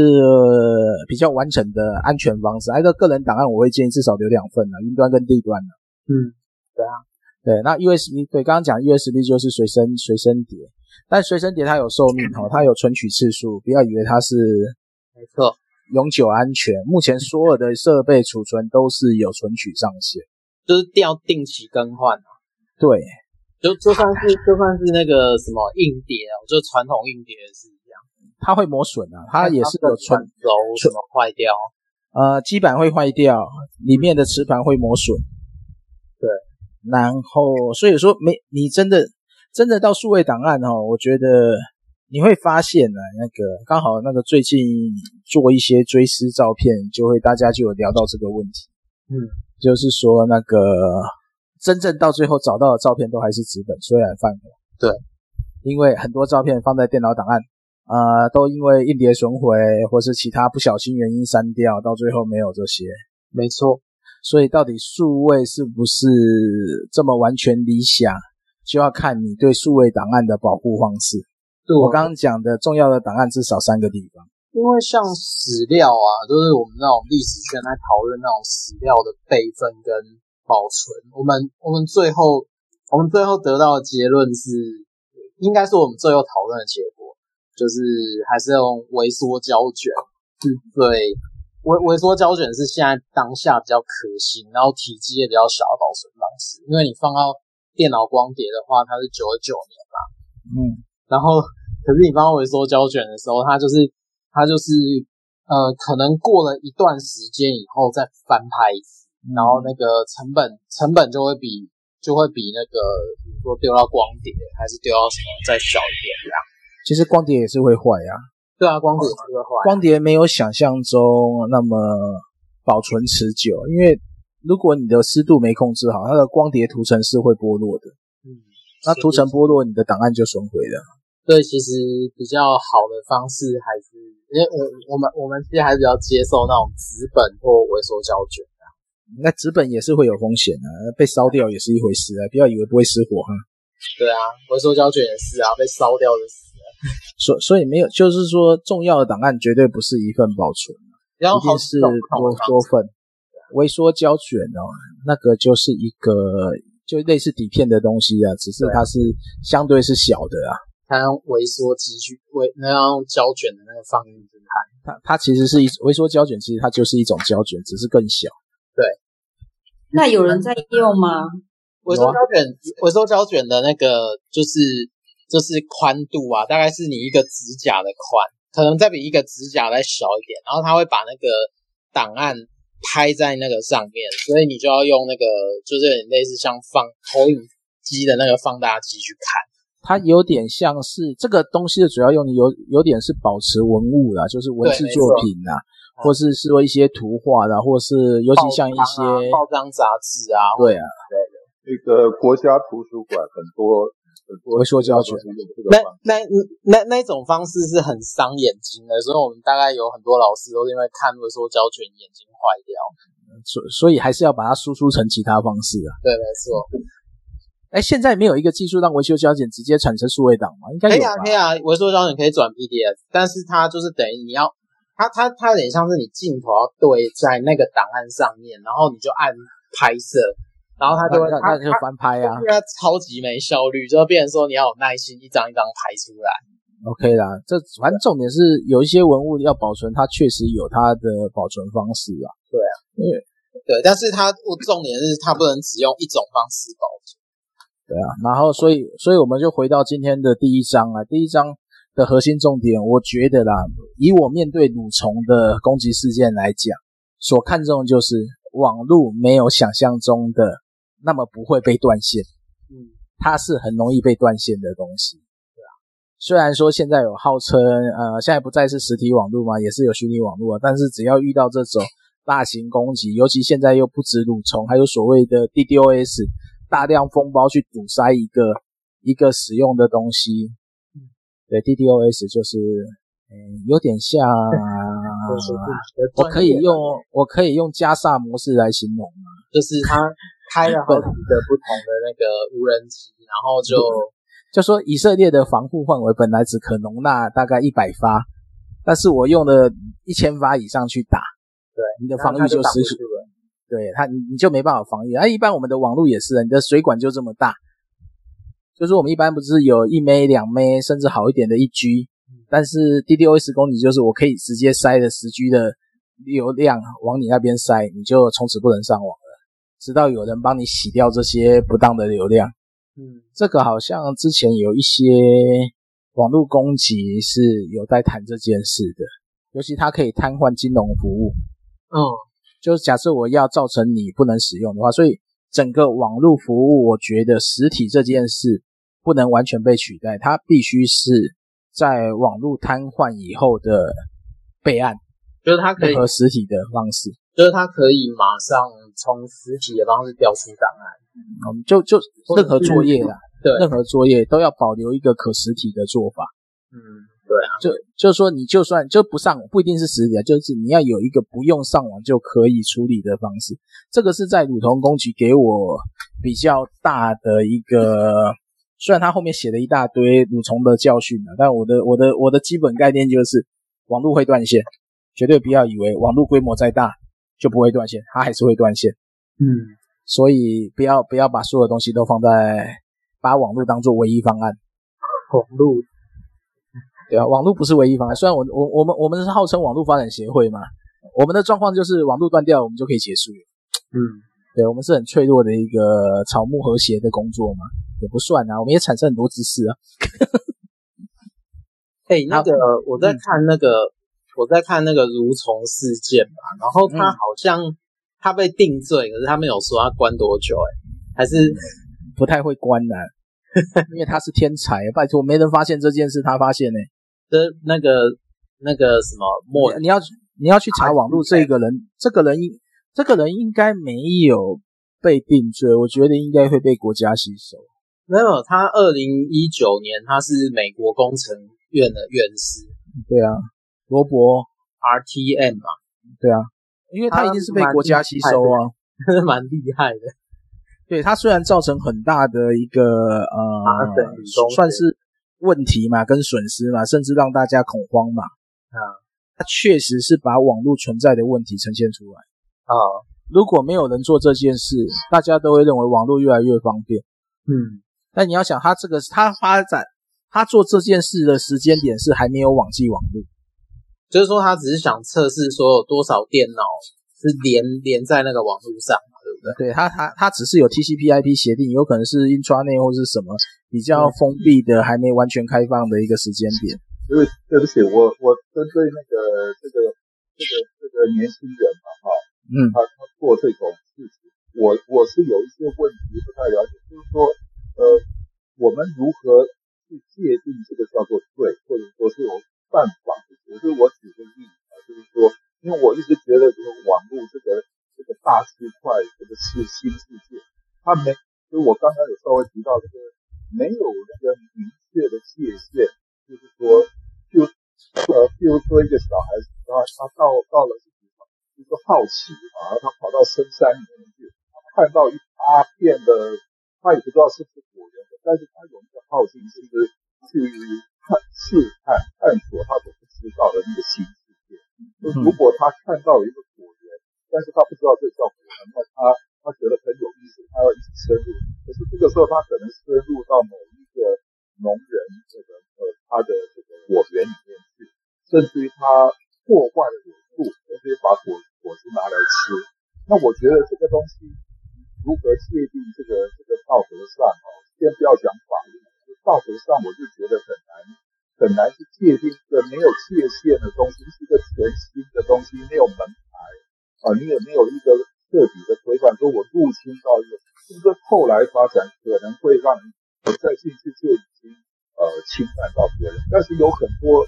比较完整的安全方式。还有个人档案，我会建议至少留两份了，云端跟地端的。嗯，对啊，对。那 USB，对，刚刚讲 USB 就是随身随身碟，但随身碟它有寿命哦，它有存取次数，不要以为它是没错永久安全。目前所有的设备储存都是有存取上限，就是要定期更换啊。对，就就算是就算是那个什么硬碟啊，就传统硬碟是一样。它会磨损啊，它也是有存轴什么坏掉，呃，基板会坏掉，里面的磁盘会磨损，对，然后所以说没你真的真的到数位档案哦，我觉得你会发现呢，那个刚好那个最近做一些追思照片，就会大家就有聊到这个问题，嗯，就是说那个真正到最后找到的照片都还是纸本，虽然泛黄，对，因为很多照片放在电脑档案。啊、呃，都因为硬碟损毁或是其他不小心原因删掉，到最后没有这些。没错，所以到底数位是不是这么完全理想，就要看你对数位档案的保护方式。对我刚刚讲的重要的档案至少三个地方，因为像史料啊，就是我们那种历史圈在讨论那种史料的备份跟保存，我们我们最后我们最后得到的结论是，应该是我们最后讨论的结果。就是还是用微缩胶卷，是对，微微缩胶卷是现在当下比较可行，然后体积也比较小的保存方式。因为你放到电脑光碟的话，它是九十九年嘛，嗯，然后可是你放到微缩胶卷的时候，它就是它就是呃，可能过了一段时间以后再翻拍一次，然后那个成本成本就会比就会比那个比如说丢到光碟还是丢到什么再小一点这样。其实光碟也是会坏呀，对啊，光碟也是会坏。光碟没有想象中那么保存持久，因为如果你的湿度没控制好，它的光碟涂层是会剥落的。嗯，那涂层剥落，你的档案就损毁了。对，其实比较好的方式还是，因为我我们我们其实还是比较接受那种纸本或微缩胶卷的。那纸本也是会有风险啊，被烧掉也是一回事啊，不要以为不会失火哈。对啊，微缩胶卷也是啊，被烧掉就死了。所所以没有，就是说重要的档案绝对不是一份保存，一定是多多份。微缩胶卷哦，那个就是一个就类似底片的东西啊，只是它是相对是小的啊。它用微缩机去微，那样用胶卷的那个放映机看，它它其实是一微缩胶卷，其实它就是一种胶卷，只是更小。对。那有人在用吗？微缩胶卷，微缩胶卷的那个就是。就是宽度啊，大概是你一个指甲的宽，可能再比一个指甲再小一点。然后它会把那个档案拍在那个上面，所以你就要用那个，就是有点类似像放投影机的那个放大机去看。它有点像是这个东西的主要用的有有点是保持文物啦，就是文字作品啦，或是说一些图画啦，或是尤其像一些报章杂志啊，对啊，对的，那个国家图书馆很多。微缩胶卷，那那那那种方式是很伤眼睛的，所以我们大概有很多老师都因为看微缩胶卷眼睛坏掉，所所以还是要把它输出成其他方式啊。对，没错。哎，现在没有一个技术让维修胶卷直接产生数位档吗？应该？可以啊，可以啊，维修胶卷可以转 PDF，但是它就是等于你要，它它它有点像是你镜头要对在那个档案上面，然后你就按拍摄。然后它就会，它就翻拍啊，因为他超级没效率，就变成说你要有耐心，一张一张拍出来。OK 啦，这反正重点是有一些文物要保存，它确实有它的保存方式啊。对啊，对对，但是它我重点是它不能只用一种方式保存。对啊，然后所以所以我们就回到今天的第一章啊，第一章的核心重点，我觉得啦，以我面对蠕虫的攻击事件来讲，所看重的就是网络没有想象中的。那么不会被断线，嗯，它是很容易被断线的东西，对啊。虽然说现在有号称，呃，现在不再是实体网络嘛，也是有虚拟网络啊，但是只要遇到这种大型攻击，尤其现在又不止蠕虫，还有所谓的 DDoS 大量封包去堵塞一个一个使用的东西，嗯，对，DDoS 就是，嗯，有点像，我可以用我可以用加萨模式来形容嘛，就是它。开了好几个不同的那个无人机，然后就就说以色列的防护范围本来只可容纳大概一百发，但是我用了一千发以上去打，对，你的防御就失去了，对他你你就没办法防御。啊，一般我们的网络也是，你的水管就这么大，就是我们一般不是有一枚两枚甚至好一点的一 G，但是 DDoS 攻击就是我可以直接塞的十 G 的流量往你那边塞，你就从此不能上网了。直到有人帮你洗掉这些不当的流量，嗯，这个好像之前有一些网络攻击是有在谈这件事的，尤其它可以瘫痪金融服务，嗯，就是假设我要造成你不能使用的话，所以整个网络服务，我觉得实体这件事不能完全被取代，它必须是在网络瘫痪以后的备案，就是它可以和实体的方式。就是它可以马上从实体的方式调出档案，嗯，就就任何作业啦，对，任何作业都要保留一个可实体的做法。嗯，对啊，就就是说你就算就不上网，不一定是实体的，就是你要有一个不用上网就可以处理的方式。这个是在蠕虫攻击给我比较大的一个，虽然他后面写了一大堆蠕虫的教训啊，但我的我的我的基本概念就是网络会断线，绝对不要以为网络规模再大。就不会断线，它还是会断线。嗯，所以不要不要把所有东西都放在把网络当做唯一方案。网络，对啊，网络不是唯一方案。虽然我我我们我们是号称网络发展协会嘛，我们的状况就是网络断掉，我们就可以结束。嗯，对，我们是很脆弱的一个草木和谐的工作嘛，也不算啊，我们也产生很多知识啊。哎、欸，那个我在看那个。嗯我在看那个蠕虫事件嘛，然后他好像他被定罪，可是他没有说他关多久，欸，诶还是不太会关的，因为他是天才，拜托没人发现这件事，他发现呢，这那个那个什么莫，你要你要去查网络，这个人这个人应这个人应该没有被定罪，我觉得应该会被国家吸收。没有，他二零一九年他是美国工程院的院士，对啊。罗伯 RTM 嘛，对啊，因为他一定是被国家吸收啊，蛮厉害的。对，他虽然造成很大的一个呃，算是问题嘛，跟损失嘛，甚至让大家恐慌嘛。啊，他确实是把网络存在的问题呈现出来。啊，如果没有人做这件事，大家都会认为网络越来越方便。嗯，但你要想，他这个他发展，他做这件事的时间点是还没有网际网络。就是说，他只是想测试说有多少电脑是连连在那个网络上嘛，对他他他只是有 TCP/IP 协定，有可能是 intranet 或是什么比较封闭的，还没完全开放的一个时间点。因为对不起，我我针对那个这个这个这个年轻人嘛，哈，嗯，他他做这种事情，我我是有一些问题不太了解，就是说，呃，我们如何去界定这个叫做罪，或者说是有办法？我是我举个例子啊，就是说，因为我一直觉得这个网络这个这个大区块，这个是新世界，它没，就是我刚才有稍微提到这个没有那个明确的界限，就是说，就呃，比如说一个小孩子。然后他到到了自己一个好奇啊，他跑到深山里面去，看到一大片的，他也不知道是不是果园的，但是他有一个好奇心，就是去看试探探索他所不知道的那个新世界。就如果他看到一个但是他不知道这叫果园，那他他觉得很有意思，他要一直深入。可是这个时候他可能深入到某一个农人这个呃他的这个果园里面去，甚至于他。破坏了果树，而且把果果实拿来吃。那我觉得这个东西如何界定这个这个道德上啊？先不要讲法律，道德上我就觉得很难很难去界定一个没有界限的东西，是一个全新的东西，没有门啊，你也没有一个彻底的规范，说我入侵到一个，就是后来发展可能会让你在进去就已经呃侵犯到别人，但是有很多。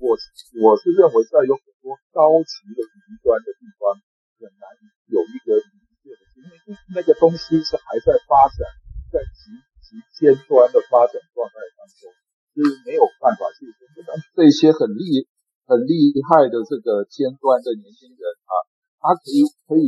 我我是认为在有很多高级的云端的地方，很难有一个明确的，因为那个东西是还在发展，在极极尖端的发展状态当中，是没有办法去。但这些很厉很厉害的这个尖端的年轻人啊，他可以可以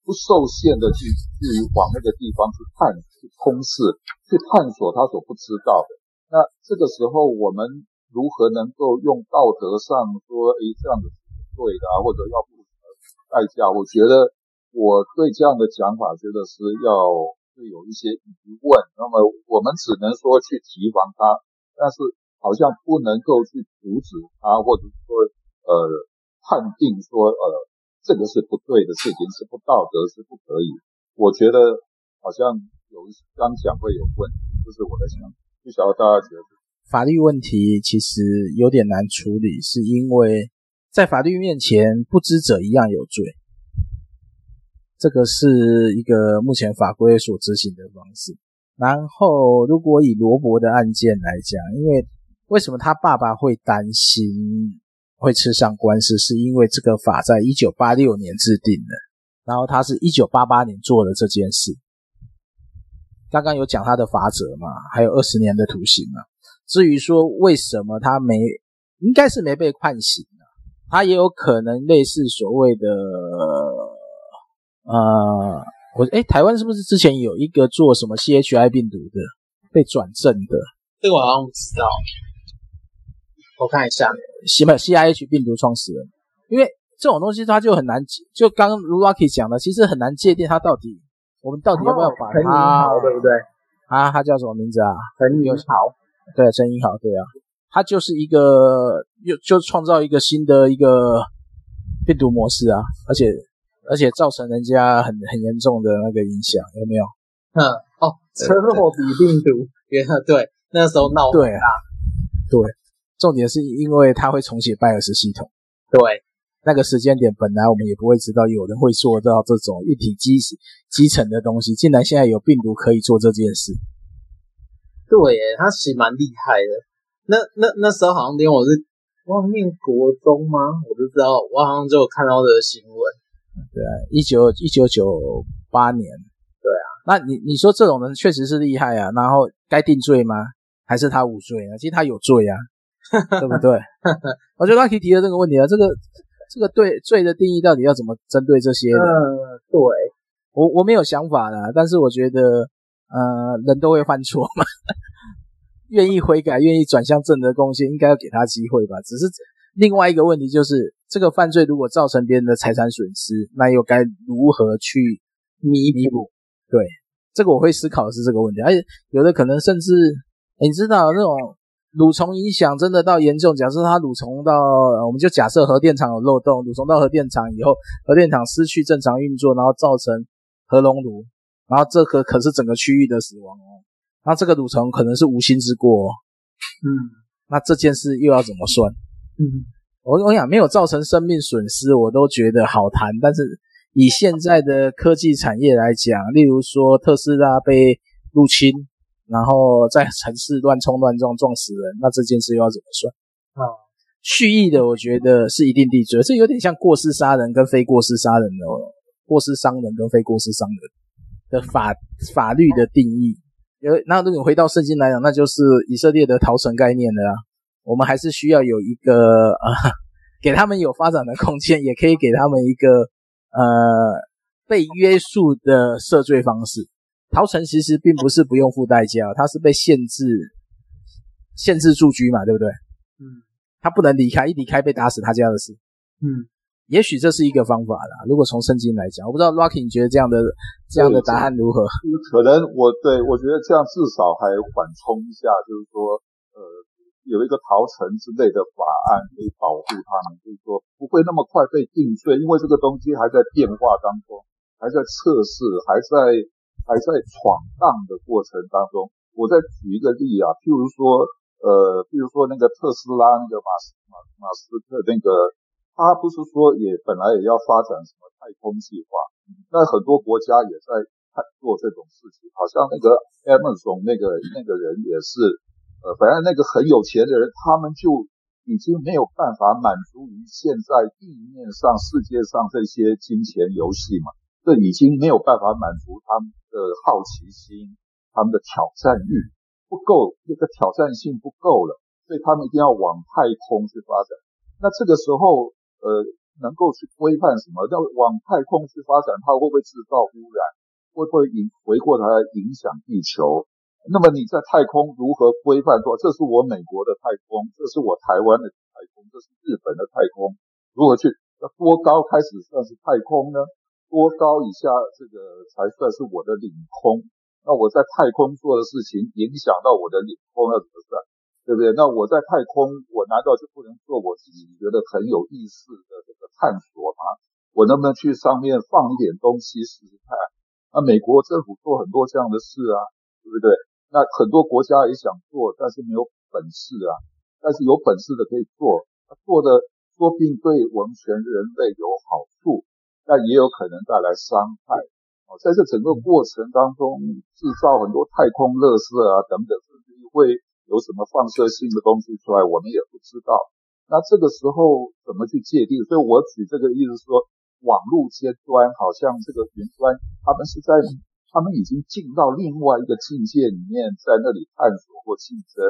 不受限的去去往那个地方去探去通视，去探索他所不知道的。那这个时候我们。如何能够用道德上说，诶，这样子是不对的，或者要付什么代价？我觉得我对这样的讲法，觉得是要是有一些疑问。那么我们只能说去提防他，但是好像不能够去阻止他，或者说呃判定说呃这个是不对的事情，是不道德，是不可以。我觉得好像有一些刚讲会有问题，这是我的想法，不晓得大家觉得。法律问题其实有点难处理，是因为在法律面前，不知者一样有罪。这个是一个目前法规所执行的方式。然后，如果以罗伯的案件来讲，因为为什么他爸爸会担心会吃上官司，是因为这个法在一九八六年制定的，然后他是一九八八年做的这件事。刚刚有讲他的法则嘛，还有二十年的徒刑嘛。至于说为什么他没，应该是没被判刑啊，他也有可能类似所谓的，呃，我诶，台湾是不是之前有一个做什么 CHI 病毒的被转正的？这个我好像不知道，我看一下，什么 CIH 病毒创始人？因为这种东西它就很难，就刚刚如 Lucky 讲的，其实很难界定它到底，我们到底要不要把它，对不对？啊，他叫什么名字啊？陈云豪。对，陈英豪，对啊，他就是一个又就创造一个新的一个病毒模式啊，而且而且造成人家很很严重的那个影响，有没有？嗯，哦，车祸比病毒，原来对，那时候闹很大，对，对，重点是因为他会重写拜尔斯系统，对，那个时间点本来我们也不会知道有人会做到这种一体基基层的东西，竟然现在有病毒可以做这件事。对耶，他其实蛮厉害的。那那那时候好像连我是我念国中吗？我就知道，我好像就有看到这个新闻。对啊，一九一九九八年。对啊，那你你说这种人确实是厉害啊。然后该定罪吗？还是他无罪啊？其实他有罪啊，对不对？我觉得他可以提的这个问题啊。这个这个对罪的定义到底要怎么针对这些人？嗯，对，我我没有想法啦，但是我觉得。呃，人都会犯错嘛，愿意悔改、愿意转向正的贡献，应该要给他机会吧。只是另外一个问题就是，这个犯罪如果造成别人的财产损失，那又该如何去弥补？对，这个我会思考的是这个问题。而且有的可能甚至，你知道那种蠕虫影响真的到严重，假设它蠕虫到，我们就假设核电厂有漏洞，蠕虫到核电厂以后，核电厂失去正常运作，然后造成核熔炉。然后这个可是整个区域的死亡哦，那这个蠕虫可能是无心之过哦，嗯，那这件事又要怎么算？嗯，我我想没有造成生命损失，我都觉得好谈，但是以现在的科技产业来讲，例如说特斯拉被入侵，然后在城市乱冲乱撞撞死人，那这件事又要怎么算？啊、嗯，蓄意的，我觉得是一定地罪，这有点像过失杀人跟非过失杀人的，过失伤人跟非过失伤人的法法律的定义。有，那如果回到圣经来讲，那就是以色列的逃城概念了啊。我们还是需要有一个呃，给他们有发展的空间，也可以给他们一个呃被约束的赦罪方式。逃城其实并不是不用付代价，它是被限制、限制住居嘛，对不对？嗯，他不能离开，一离开被打死，他家的事。嗯，也许这是一个方法啦。如果从圣经来讲，我不知道 Rocky 你觉得这样的这样的答案如何？可能我对我觉得这样至少还缓冲一下，就是说，呃，有一个逃城之类的法案可以保护他们，就是说不会那么快被定罪，因为这个东西还在变化当中，还在测试，还在。还在闯荡的过程当中，我再举一个例啊，譬如说，呃，譬如说那个特斯拉那个马斯马马斯克那个，他不是说也本来也要发展什么太空计划，那很多国家也在做这种事情，好像那个 Amazon 那个那个人也是，呃，反正那个很有钱的人，他们就已经没有办法满足于现在地面上世界上这些金钱游戏嘛。这已经没有办法满足他们的好奇心，他们的挑战欲不够，这个挑战性不够了，所以他们一定要往太空去发展。那这个时候，呃，能够去规范什么？要往太空去发展，它会不会制造污染？会不会影回过头来影响地球？那么你在太空如何规范？说这是我美国的太空，这是我台湾的太空，这是日本的太空，如何去？要多高开始算是太空呢？多高以下这个才算是我的领空？那我在太空做的事情影响到我的领空要怎么算？对不对？那我在太空，我难道就不能做我自己觉得很有意思的这个探索吗？我能不能去上面放一点东西试试看？那美国政府做很多这样的事啊，对不对？那很多国家也想做，但是没有本事啊。但是有本事的可以做，做的说不定对我们全人类有好处。但也有可能带来伤害。哦，在这整个过程当中，制造很多太空垃圾啊等等，甚至会有什么放射性的东西出来，我们也不知道。那这个时候怎么去界定？所以我举这个意思说，网络尖端好像这个云端，他们是在，他们已经进到另外一个境界里面，在那里探索或竞争。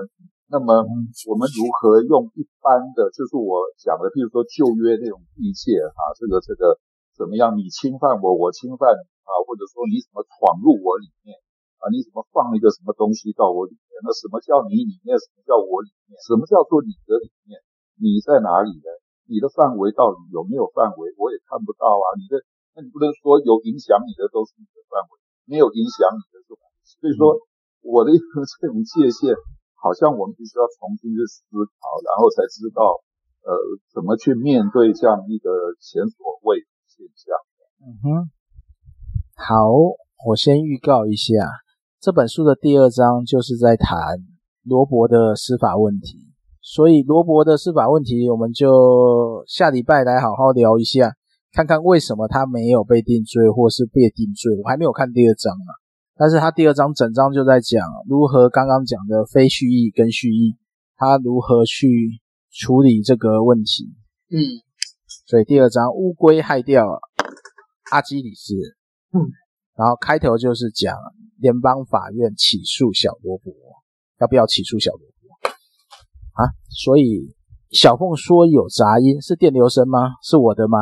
那么我们如何用一般的，就是我讲的，比如说旧约那种地界啊，这个这个。怎么样？你侵犯我，我侵犯你啊？或者说你怎么闯入我里面啊？你怎么放一个什么东西到我里面？那什么叫你里面？什么叫我里面？什么叫做你的里面？你在哪里呢？你的范围到底有没有范围？我也看不到啊！你的，那你不能说有影响你的都是你的范围，没有影响你的是吧？所以说，我的这种界限，好像我们必须要重新去思考，然后才知道，呃，怎么去面对这样一个前所未。嗯哼，好，我先预告一下，这本书的第二章就是在谈罗伯的司法问题，所以罗伯的司法问题，我们就下礼拜来好好聊一下，看看为什么他没有被定罪或是被定罪。我还没有看第二章啊，但是他第二章整章就在讲如何刚刚讲的非蓄意跟蓄意，他如何去处理这个问题。嗯。所以第二章乌龟害掉阿基里斯，嗯，然后开头就是讲联邦法院起诉小罗伯，要不要起诉小罗伯啊？所以小凤说有杂音，是电流声吗？是我的吗？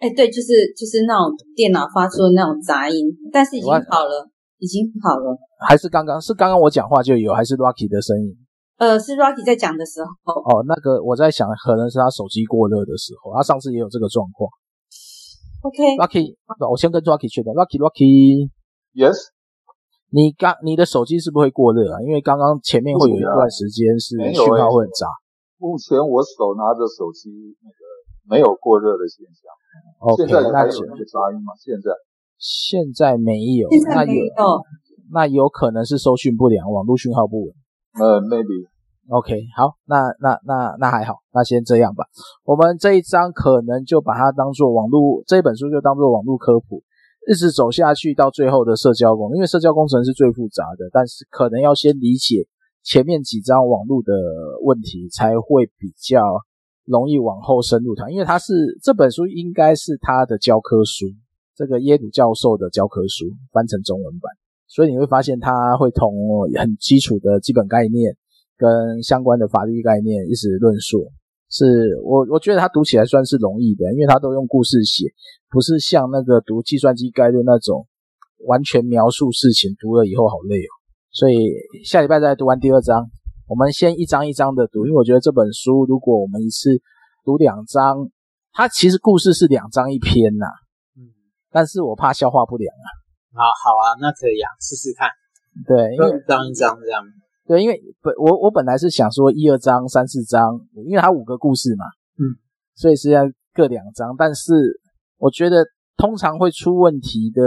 哎，对，就是就是那种电脑发出的那种杂音，但是已经好了，已经好了。还是刚刚是刚刚我讲话就有，还是 Rocky 的声音？呃，是 Rocky 在讲的时候。哦，那个我在想，可能是他手机过热的时候。他上次也有这个状况。OK，Rocky，我先跟 Rocky 确认。Rocky，Rocky，Yes，你刚你的手机是不是会过热啊？因为刚刚前面会有一段时间是讯号会很差。目前我手拿着手机，那个没有过热的现象。OK，现在还有那个杂音吗？现在现在没有。现在没有。那有可能是收讯不良，网络讯号不稳。呃、uh,，maybe，OK，好，那那那那还好，那先这样吧。我们这一章可能就把它当做网络，这本书就当做网络科普，一直走下去到最后的社交工，因为社交工程是最复杂的，但是可能要先理解前面几章网络的问题，才会比较容易往后深入谈。因为它是这本书应该是他的教科书，这个耶鲁教授的教科书翻成中文版，所以你会发现他会从很基础的基本概念。跟相关的法律概念一直论述，是我我觉得他读起来算是容易的，因为他都用故事写，不是像那个读计算机概论那种完全描述事情，读了以后好累哦。所以下礼拜再读完第二章，我们先一章一章的读，因为我觉得这本书如果我们一次读两章，它其实故事是两章一篇呐，嗯，但是我怕消化不良啊。好，好啊，那可以啊，试试看。对，因为一章一章这样。对，因为本我我本来是想说一二章、三四章，因为它五个故事嘛，嗯，所以是要各两章。但是我觉得通常会出问题的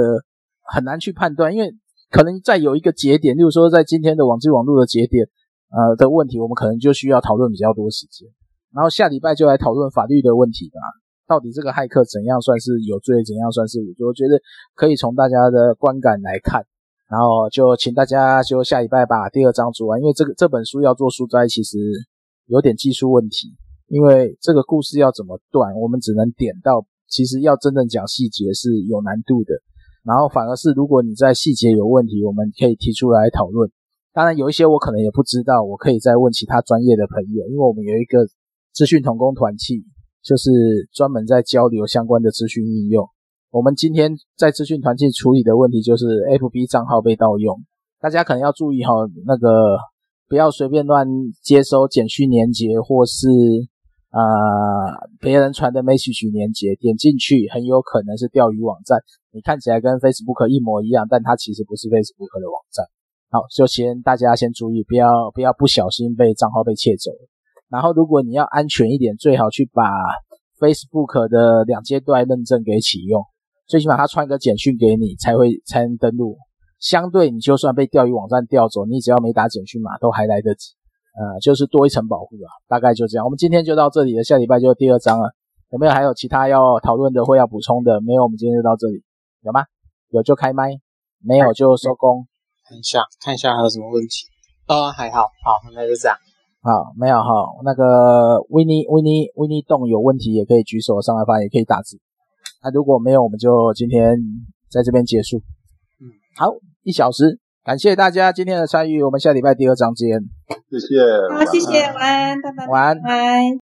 很难去判断，因为可能在有一个节点，例如说在今天的网际网络的节点，呃的问题，我们可能就需要讨论比较多时间。然后下礼拜就来讨论法律的问题吧，到底这个骇客怎样算是有罪，怎样算是无罪？我觉得可以从大家的观感来看。然后就请大家就下礼拜把第二章做完，因为这个这本书要做书摘，其实有点技术问题，因为这个故事要怎么断，我们只能点到，其实要真正讲细节是有难度的。然后反而是如果你在细节有问题，我们可以提出来讨论。当然有一些我可能也不知道，我可以再问其他专业的朋友，因为我们有一个资讯同工团契，就是专门在交流相关的资讯应用。我们今天在资讯团契处理的问题就是 FB 账号被盗用，大家可能要注意哈，那个不要随便乱接收简讯连结或是啊、别人传的 message 连结，点进去很有可能是钓鱼网站，你看起来跟 Facebook 一模一样，但它其实不是 Facebook 的网站。好，就先大家先注意，不要不要不小心被账号被窃走。然后如果你要安全一点，最好去把 Facebook 的两阶段认证给启用。最起码他传个简讯给你才会才能登录，相对你就算被钓鱼网站调走，你只要没打简讯码都还来得及，呃，就是多一层保护啊，大概就这样。我们今天就到这里了，下礼拜就第二章了，有没有还有其他要讨论的或要补充的？没有，我们今天就到这里，有吗？有就开麦，没有就收工。看一下，看一下还有什么问题？哦，还好，好，那就这样。好，没有哈，那个维尼维尼维尼洞有问题也可以举手上来发言，也可以打字。那、啊、如果没有，我们就今天在这边结束。嗯，好，一小时，感谢大家今天的参与，我们下礼拜第二章见。谢谢，好，谢谢，晚安，拜拜，晚安，拜拜。